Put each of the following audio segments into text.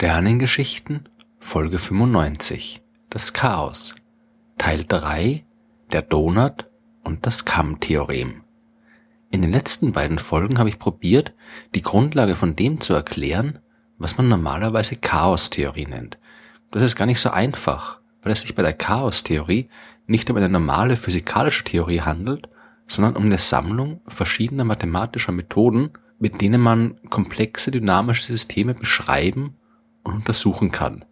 Sternengeschichten Folge 95 Das Chaos Teil 3 Der Donut und das Kamm-Theorem In den letzten beiden Folgen habe ich probiert, die Grundlage von dem zu erklären, was man normalerweise Chaos-Theorie nennt. Das ist gar nicht so einfach, weil es sich bei der Chaos-Theorie nicht um eine normale physikalische Theorie handelt, sondern um eine Sammlung verschiedener mathematischer Methoden, mit denen man komplexe dynamische Systeme beschreiben untersuchen kann.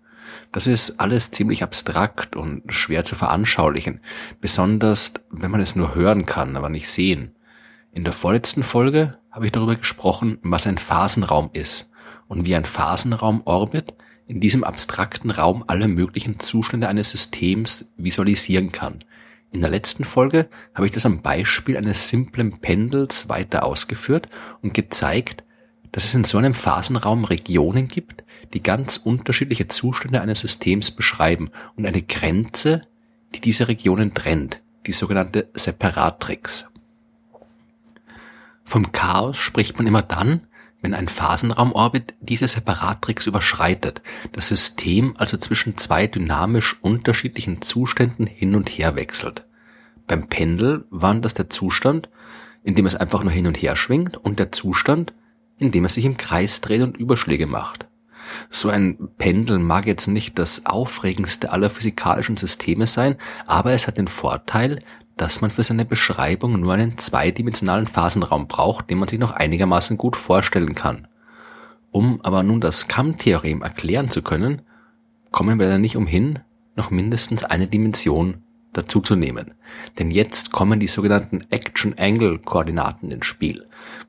Das ist alles ziemlich abstrakt und schwer zu veranschaulichen, besonders wenn man es nur hören kann, aber nicht sehen. In der vorletzten Folge habe ich darüber gesprochen, was ein Phasenraum ist und wie ein Phasenraum-Orbit in diesem abstrakten Raum alle möglichen Zustände eines Systems visualisieren kann. In der letzten Folge habe ich das am Beispiel eines simplen Pendels weiter ausgeführt und gezeigt, dass es in so einem Phasenraum Regionen gibt, die ganz unterschiedliche Zustände eines Systems beschreiben und eine Grenze, die diese Regionen trennt, die sogenannte Separatrix. Vom Chaos spricht man immer dann, wenn ein Phasenraumorbit diese Separatrix überschreitet, das System also zwischen zwei dynamisch unterschiedlichen Zuständen hin und her wechselt. Beim Pendel waren das der Zustand, in dem es einfach nur hin und her schwingt und der Zustand, indem er sich im Kreis dreht und Überschläge macht. So ein Pendel mag jetzt nicht das aufregendste aller physikalischen Systeme sein, aber es hat den Vorteil, dass man für seine Beschreibung nur einen zweidimensionalen Phasenraum braucht, den man sich noch einigermaßen gut vorstellen kann. Um aber nun das Kamm-Theorem erklären zu können, kommen wir da nicht umhin, noch mindestens eine Dimension dazuzunehmen. Denn jetzt kommen die sogenannten Action-Angle-Koordinaten ins Spiel.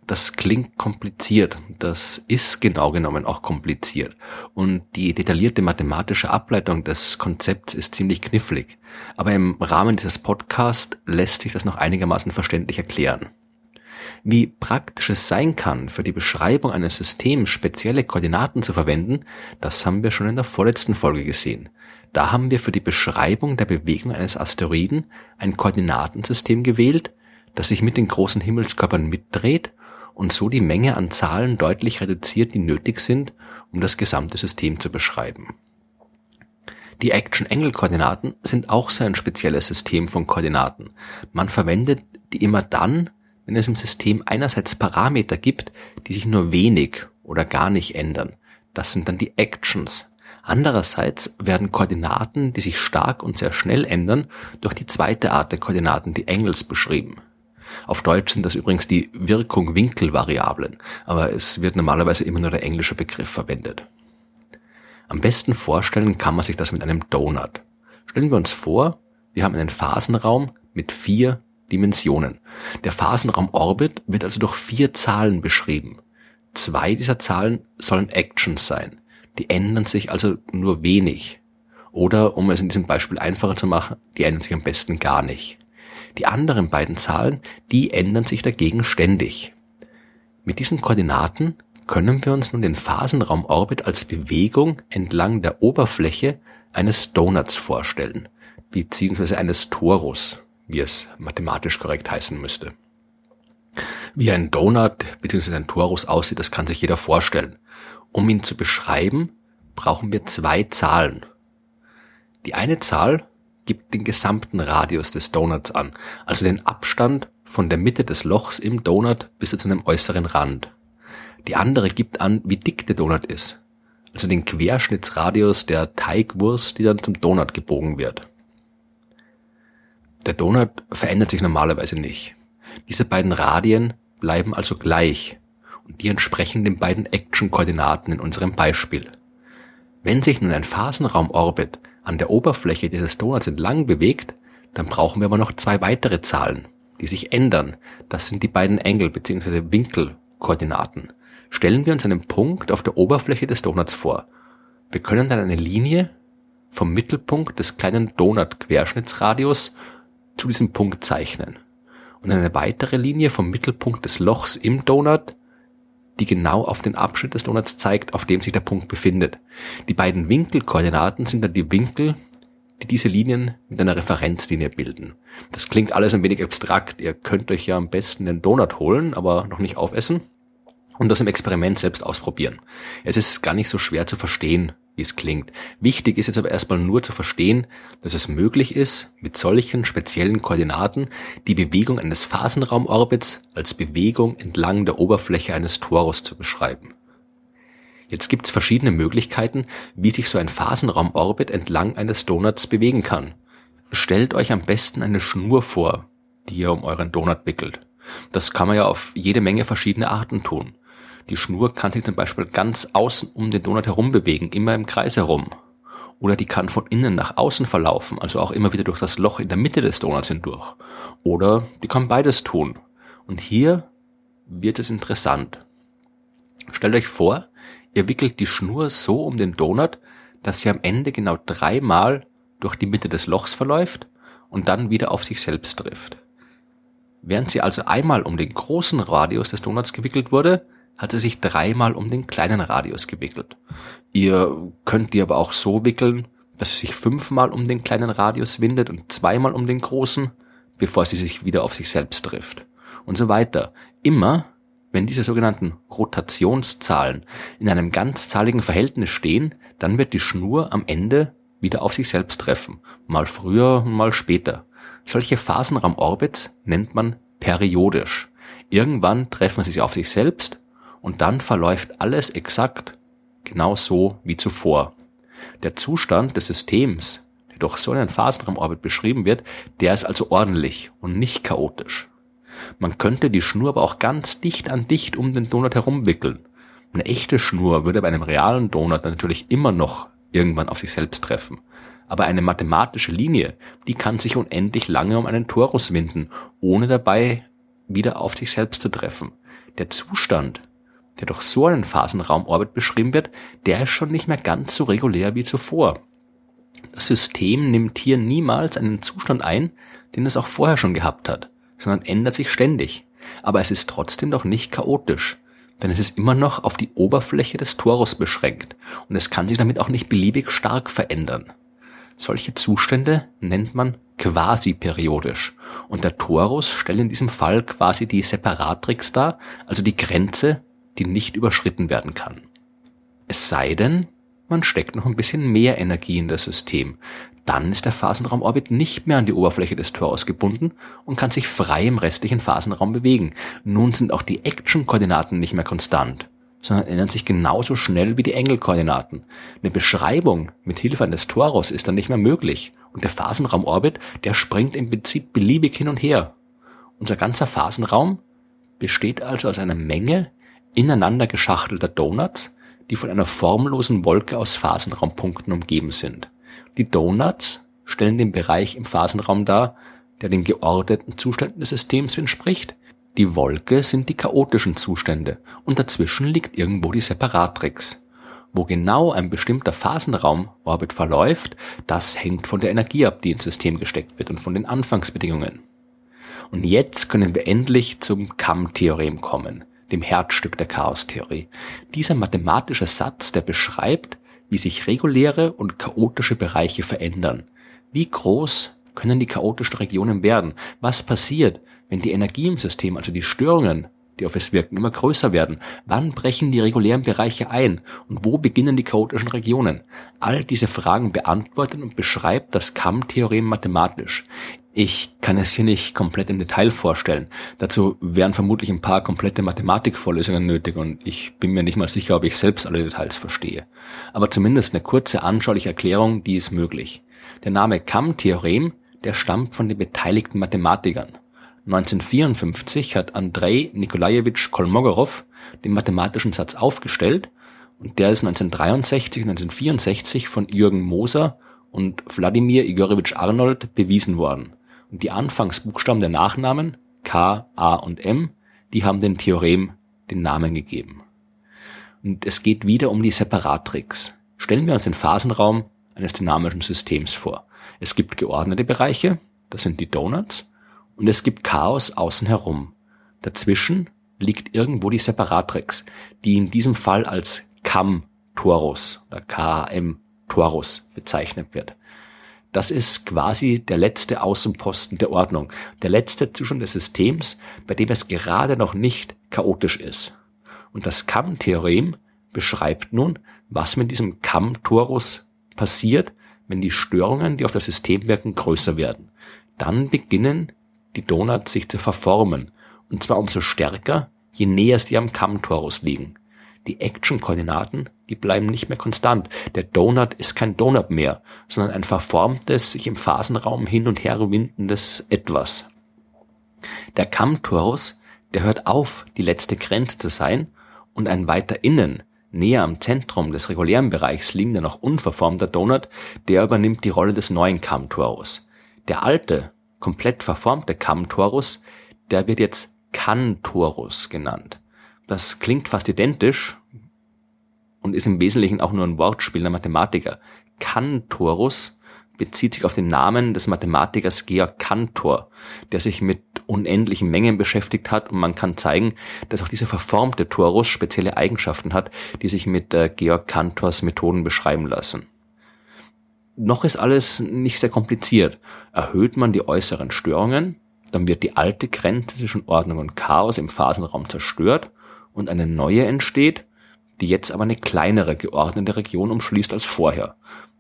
Das klingt kompliziert, das ist genau genommen auch kompliziert. Und die detaillierte mathematische Ableitung des Konzepts ist ziemlich knifflig. Aber im Rahmen dieses Podcasts lässt sich das noch einigermaßen verständlich erklären. Wie praktisch es sein kann, für die Beschreibung eines Systems spezielle Koordinaten zu verwenden, das haben wir schon in der vorletzten Folge gesehen. Da haben wir für die Beschreibung der Bewegung eines Asteroiden ein Koordinatensystem gewählt, das sich mit den großen Himmelskörpern mitdreht und so die Menge an Zahlen deutlich reduziert, die nötig sind, um das gesamte System zu beschreiben. Die Action-Angle-Koordinaten sind auch so ein spezielles System von Koordinaten. Man verwendet die immer dann, wenn es im System einerseits Parameter gibt, die sich nur wenig oder gar nicht ändern. Das sind dann die Actions. Andererseits werden Koordinaten, die sich stark und sehr schnell ändern, durch die zweite Art der Koordinaten, die Angles, beschrieben. Auf Deutsch sind das übrigens die Wirkung-Winkel-Variablen, aber es wird normalerweise immer nur der englische Begriff verwendet. Am besten vorstellen kann man sich das mit einem Donut. Stellen wir uns vor, wir haben einen Phasenraum mit vier Dimensionen. Der Phasenraum Orbit wird also durch vier Zahlen beschrieben. Zwei dieser Zahlen sollen Actions sein. Die ändern sich also nur wenig. Oder, um es in diesem Beispiel einfacher zu machen, die ändern sich am besten gar nicht. Die anderen beiden Zahlen, die ändern sich dagegen ständig. Mit diesen Koordinaten können wir uns nun den Phasenraumorbit als Bewegung entlang der Oberfläche eines Donuts vorstellen, beziehungsweise eines Torus, wie es mathematisch korrekt heißen müsste. Wie ein Donut bzw. ein Torus aussieht, das kann sich jeder vorstellen. Um ihn zu beschreiben, brauchen wir zwei Zahlen. Die eine Zahl gibt den gesamten Radius des Donuts an, also den Abstand von der Mitte des Lochs im Donut bis zu einem äußeren Rand. Die andere gibt an, wie dick der Donut ist, also den Querschnittsradius der Teigwurst, die dann zum Donut gebogen wird. Der Donut verändert sich normalerweise nicht. Diese beiden Radien bleiben also gleich und die entsprechen den beiden Action-Koordinaten in unserem Beispiel. Wenn sich nun ein Phasenraumorbit an der Oberfläche dieses Donuts entlang bewegt, dann brauchen wir aber noch zwei weitere Zahlen, die sich ändern. Das sind die beiden Engel bzw. Winkelkoordinaten. Stellen wir uns einen Punkt auf der Oberfläche des Donuts vor. Wir können dann eine Linie vom Mittelpunkt des kleinen Donut-Querschnittsradius zu diesem Punkt zeichnen. Und eine weitere Linie vom Mittelpunkt des Lochs im Donut die genau auf den Abschnitt des Donuts zeigt, auf dem sich der Punkt befindet. Die beiden Winkelkoordinaten sind dann die Winkel, die diese Linien mit einer Referenzlinie bilden. Das klingt alles ein wenig abstrakt. Ihr könnt euch ja am besten den Donut holen, aber noch nicht aufessen. und das im Experiment selbst ausprobieren. Es ist gar nicht so schwer zu verstehen, wie es klingt. Wichtig ist jetzt aber erstmal nur zu verstehen, dass es möglich ist, mit solchen speziellen Koordinaten die Bewegung eines Phasenraumorbits als Bewegung entlang der Oberfläche eines Torus zu beschreiben. Jetzt gibt's verschiedene Möglichkeiten, wie sich so ein Phasenraumorbit entlang eines Donuts bewegen kann. Stellt euch am besten eine Schnur vor, die ihr um euren Donut wickelt. Das kann man ja auf jede Menge verschiedene Arten tun. Die Schnur kann sich zum Beispiel ganz außen um den Donut herum bewegen, immer im Kreis herum. Oder die kann von innen nach außen verlaufen, also auch immer wieder durch das Loch in der Mitte des Donuts hindurch. Oder die kann beides tun. Und hier wird es interessant. Stellt euch vor, ihr wickelt die Schnur so um den Donut, dass sie am Ende genau dreimal durch die Mitte des Lochs verläuft und dann wieder auf sich selbst trifft. Während sie also einmal um den großen Radius des Donuts gewickelt wurde, hat sie sich dreimal um den kleinen Radius gewickelt. Ihr könnt die aber auch so wickeln, dass sie sich fünfmal um den kleinen Radius windet und zweimal um den großen, bevor sie sich wieder auf sich selbst trifft. Und so weiter. Immer, wenn diese sogenannten Rotationszahlen in einem ganzzahligen Verhältnis stehen, dann wird die Schnur am Ende wieder auf sich selbst treffen. Mal früher, mal später. Solche Phasenraumorbits nennt man periodisch. Irgendwann treffen sie sich auf sich selbst und dann verläuft alles exakt genau so wie zuvor. Der Zustand des Systems, der durch so einen Phasenraumorbit beschrieben wird, der ist also ordentlich und nicht chaotisch. Man könnte die Schnur aber auch ganz dicht an dicht um den Donut herumwickeln. Eine echte Schnur würde bei einem realen Donut natürlich immer noch irgendwann auf sich selbst treffen. Aber eine mathematische Linie, die kann sich unendlich lange um einen Torus winden, ohne dabei wieder auf sich selbst zu treffen. Der Zustand, der durch so einen Phasenraumorbit beschrieben wird, der ist schon nicht mehr ganz so regulär wie zuvor. Das System nimmt hier niemals einen Zustand ein, den es auch vorher schon gehabt hat, sondern ändert sich ständig. Aber es ist trotzdem doch nicht chaotisch denn es ist immer noch auf die Oberfläche des Torus beschränkt und es kann sich damit auch nicht beliebig stark verändern. Solche Zustände nennt man quasi-periodisch und der Torus stellt in diesem Fall quasi die Separatrix dar, also die Grenze, die nicht überschritten werden kann. Es sei denn, man steckt noch ein bisschen mehr Energie in das System, dann ist der Phasenraumorbit nicht mehr an die Oberfläche des Torus gebunden und kann sich frei im restlichen Phasenraum bewegen. Nun sind auch die Action-Koordinaten nicht mehr konstant, sondern ändern sich genauso schnell wie die Engelkoordinaten. Eine Beschreibung mit Hilfe eines Torus ist dann nicht mehr möglich und der Phasenraumorbit, der springt im Prinzip beliebig hin und her. Unser ganzer Phasenraum besteht also aus einer Menge ineinander geschachtelter Donuts, die von einer formlosen Wolke aus Phasenraumpunkten umgeben sind. Die Donuts stellen den Bereich im Phasenraum dar, der den geordneten Zuständen des Systems entspricht. Die Wolke sind die chaotischen Zustände und dazwischen liegt irgendwo die Separatrix. Wo genau ein bestimmter Phasenraumorbit verläuft, das hängt von der Energie ab, die ins System gesteckt wird und von den Anfangsbedingungen. Und jetzt können wir endlich zum Kamm-Theorem kommen, dem Herzstück der Chaostheorie. Dieser mathematische Satz, der beschreibt, wie sich reguläre und chaotische Bereiche verändern. Wie groß können die chaotischen Regionen werden? Was passiert, wenn die Energie im System, also die Störungen, die auf es wirken, immer größer werden? Wann brechen die regulären Bereiche ein? Und wo beginnen die chaotischen Regionen? All diese Fragen beantwortet und beschreibt das Kamm-Theorem mathematisch. Ich kann es hier nicht komplett im Detail vorstellen. Dazu wären vermutlich ein paar komplette Mathematikvorlesungen nötig und ich bin mir nicht mal sicher, ob ich selbst alle Details verstehe. Aber zumindest eine kurze anschauliche Erklärung, die ist möglich. Der Name Kamm-Theorem, der stammt von den beteiligten Mathematikern. 1954 hat Andrei Nikolajewitsch Kolmogorov den mathematischen Satz aufgestellt und der ist 1963 1964 von Jürgen Moser und Wladimir Igorewitsch Arnold bewiesen worden. Und die Anfangsbuchstaben der Nachnamen K, A und M, die haben dem Theorem den Namen gegeben. Und es geht wieder um die Separatrix. Stellen wir uns den Phasenraum eines dynamischen Systems vor. Es gibt geordnete Bereiche, das sind die Donuts, und es gibt Chaos außen herum. Dazwischen liegt irgendwo die Separatrix, die in diesem Fall als Kam-Torus oder KM-Torus bezeichnet wird. Das ist quasi der letzte Außenposten der Ordnung, der letzte Zustand des Systems, bei dem es gerade noch nicht chaotisch ist. Und das Kamm-Theorem beschreibt nun, was mit diesem Kamm-Torus passiert, wenn die Störungen, die auf das System wirken, größer werden. Dann beginnen die Donuts sich zu verformen. Und zwar umso stärker, je näher sie am Kamm-Torus liegen. Die Action-Koordinaten, die bleiben nicht mehr konstant. Der Donut ist kein Donut mehr, sondern ein verformtes, sich im Phasenraum hin und her windendes Etwas. Der Kamm-Torus, der hört auf, die letzte Grenze zu sein und ein weiter innen, näher am Zentrum des regulären Bereichs liegender noch unverformter Donut, der übernimmt die Rolle des neuen Kamm-Torus. Der alte, komplett verformte Kamm-Torus, der wird jetzt Cantorus genannt. Das klingt fast identisch und ist im Wesentlichen auch nur ein Wortspiel der Mathematiker. Cantorus bezieht sich auf den Namen des Mathematikers Georg Cantor, der sich mit unendlichen Mengen beschäftigt hat und man kann zeigen, dass auch dieser verformte Torus spezielle Eigenschaften hat, die sich mit äh, Georg Cantors Methoden beschreiben lassen. Noch ist alles nicht sehr kompliziert. Erhöht man die äußeren Störungen, dann wird die alte Grenze zwischen Ordnung und Chaos im Phasenraum zerstört und eine neue entsteht, die jetzt aber eine kleinere geordnete Region umschließt als vorher.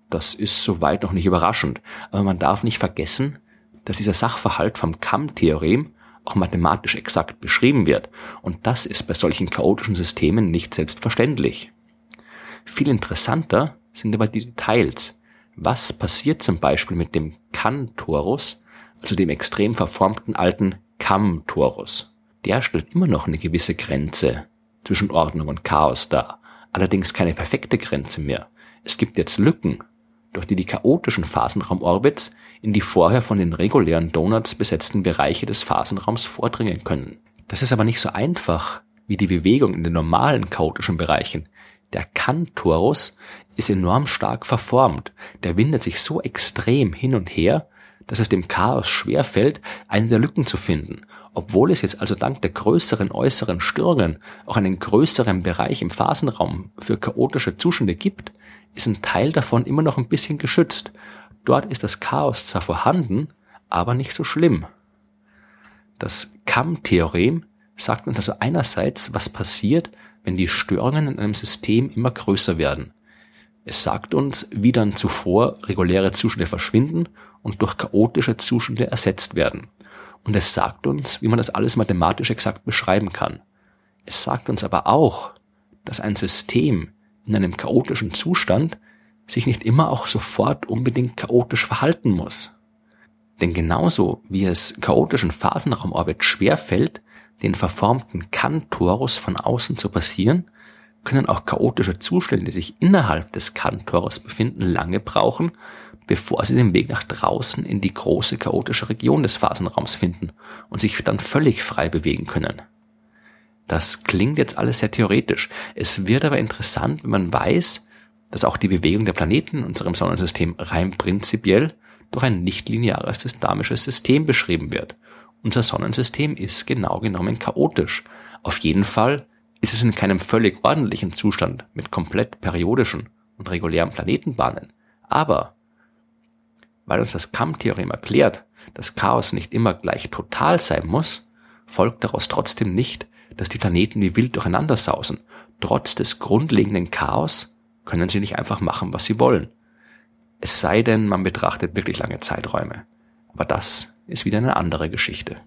Das ist soweit noch nicht überraschend, aber man darf nicht vergessen, dass dieser Sachverhalt vom Kamm-Theorem auch mathematisch exakt beschrieben wird, und das ist bei solchen chaotischen Systemen nicht selbstverständlich. Viel interessanter sind aber die Details. Was passiert zum Beispiel mit dem Kann-Torus, also dem extrem verformten alten Kamm-Torus? Der stellt immer noch eine gewisse Grenze zwischen Ordnung und Chaos dar. Allerdings keine perfekte Grenze mehr. Es gibt jetzt Lücken, durch die die chaotischen Phasenraumorbits in die vorher von den regulären Donuts besetzten Bereiche des Phasenraums vordringen können. Das ist aber nicht so einfach wie die Bewegung in den normalen chaotischen Bereichen. Der Cantorus ist enorm stark verformt. Der windet sich so extrem hin und her, dass es dem Chaos schwerfällt, eine der Lücken zu finden obwohl es jetzt also dank der größeren äußeren Störungen auch einen größeren Bereich im Phasenraum für chaotische Zustände gibt, ist ein Teil davon immer noch ein bisschen geschützt. Dort ist das Chaos zwar vorhanden, aber nicht so schlimm. Das Kamm-Theorem sagt uns also einerseits, was passiert, wenn die Störungen in einem System immer größer werden. Es sagt uns, wie dann zuvor reguläre Zustände verschwinden und durch chaotische Zustände ersetzt werden. Und es sagt uns, wie man das alles mathematisch exakt beschreiben kann. Es sagt uns aber auch, dass ein System in einem chaotischen Zustand sich nicht immer auch sofort unbedingt chaotisch verhalten muss. Denn genauso wie es chaotischen Phasenraumorbit schwerfällt, den verformten Kantorus von außen zu passieren, können auch chaotische Zustände, die sich innerhalb des Kantorus befinden, lange brauchen, bevor sie den Weg nach draußen in die große chaotische Region des Phasenraums finden und sich dann völlig frei bewegen können. Das klingt jetzt alles sehr theoretisch. Es wird aber interessant, wenn man weiß, dass auch die Bewegung der Planeten in unserem Sonnensystem rein prinzipiell durch ein nichtlineares dynamisches System beschrieben wird. Unser Sonnensystem ist genau genommen chaotisch. Auf jeden Fall ist es in keinem völlig ordentlichen Zustand mit komplett periodischen und regulären Planetenbahnen. Aber weil uns das Kamm-Theorem erklärt, dass Chaos nicht immer gleich total sein muss, folgt daraus trotzdem nicht, dass die Planeten wie wild durcheinander sausen. Trotz des grundlegenden Chaos können sie nicht einfach machen, was sie wollen. Es sei denn, man betrachtet wirklich lange Zeiträume. Aber das ist wieder eine andere Geschichte.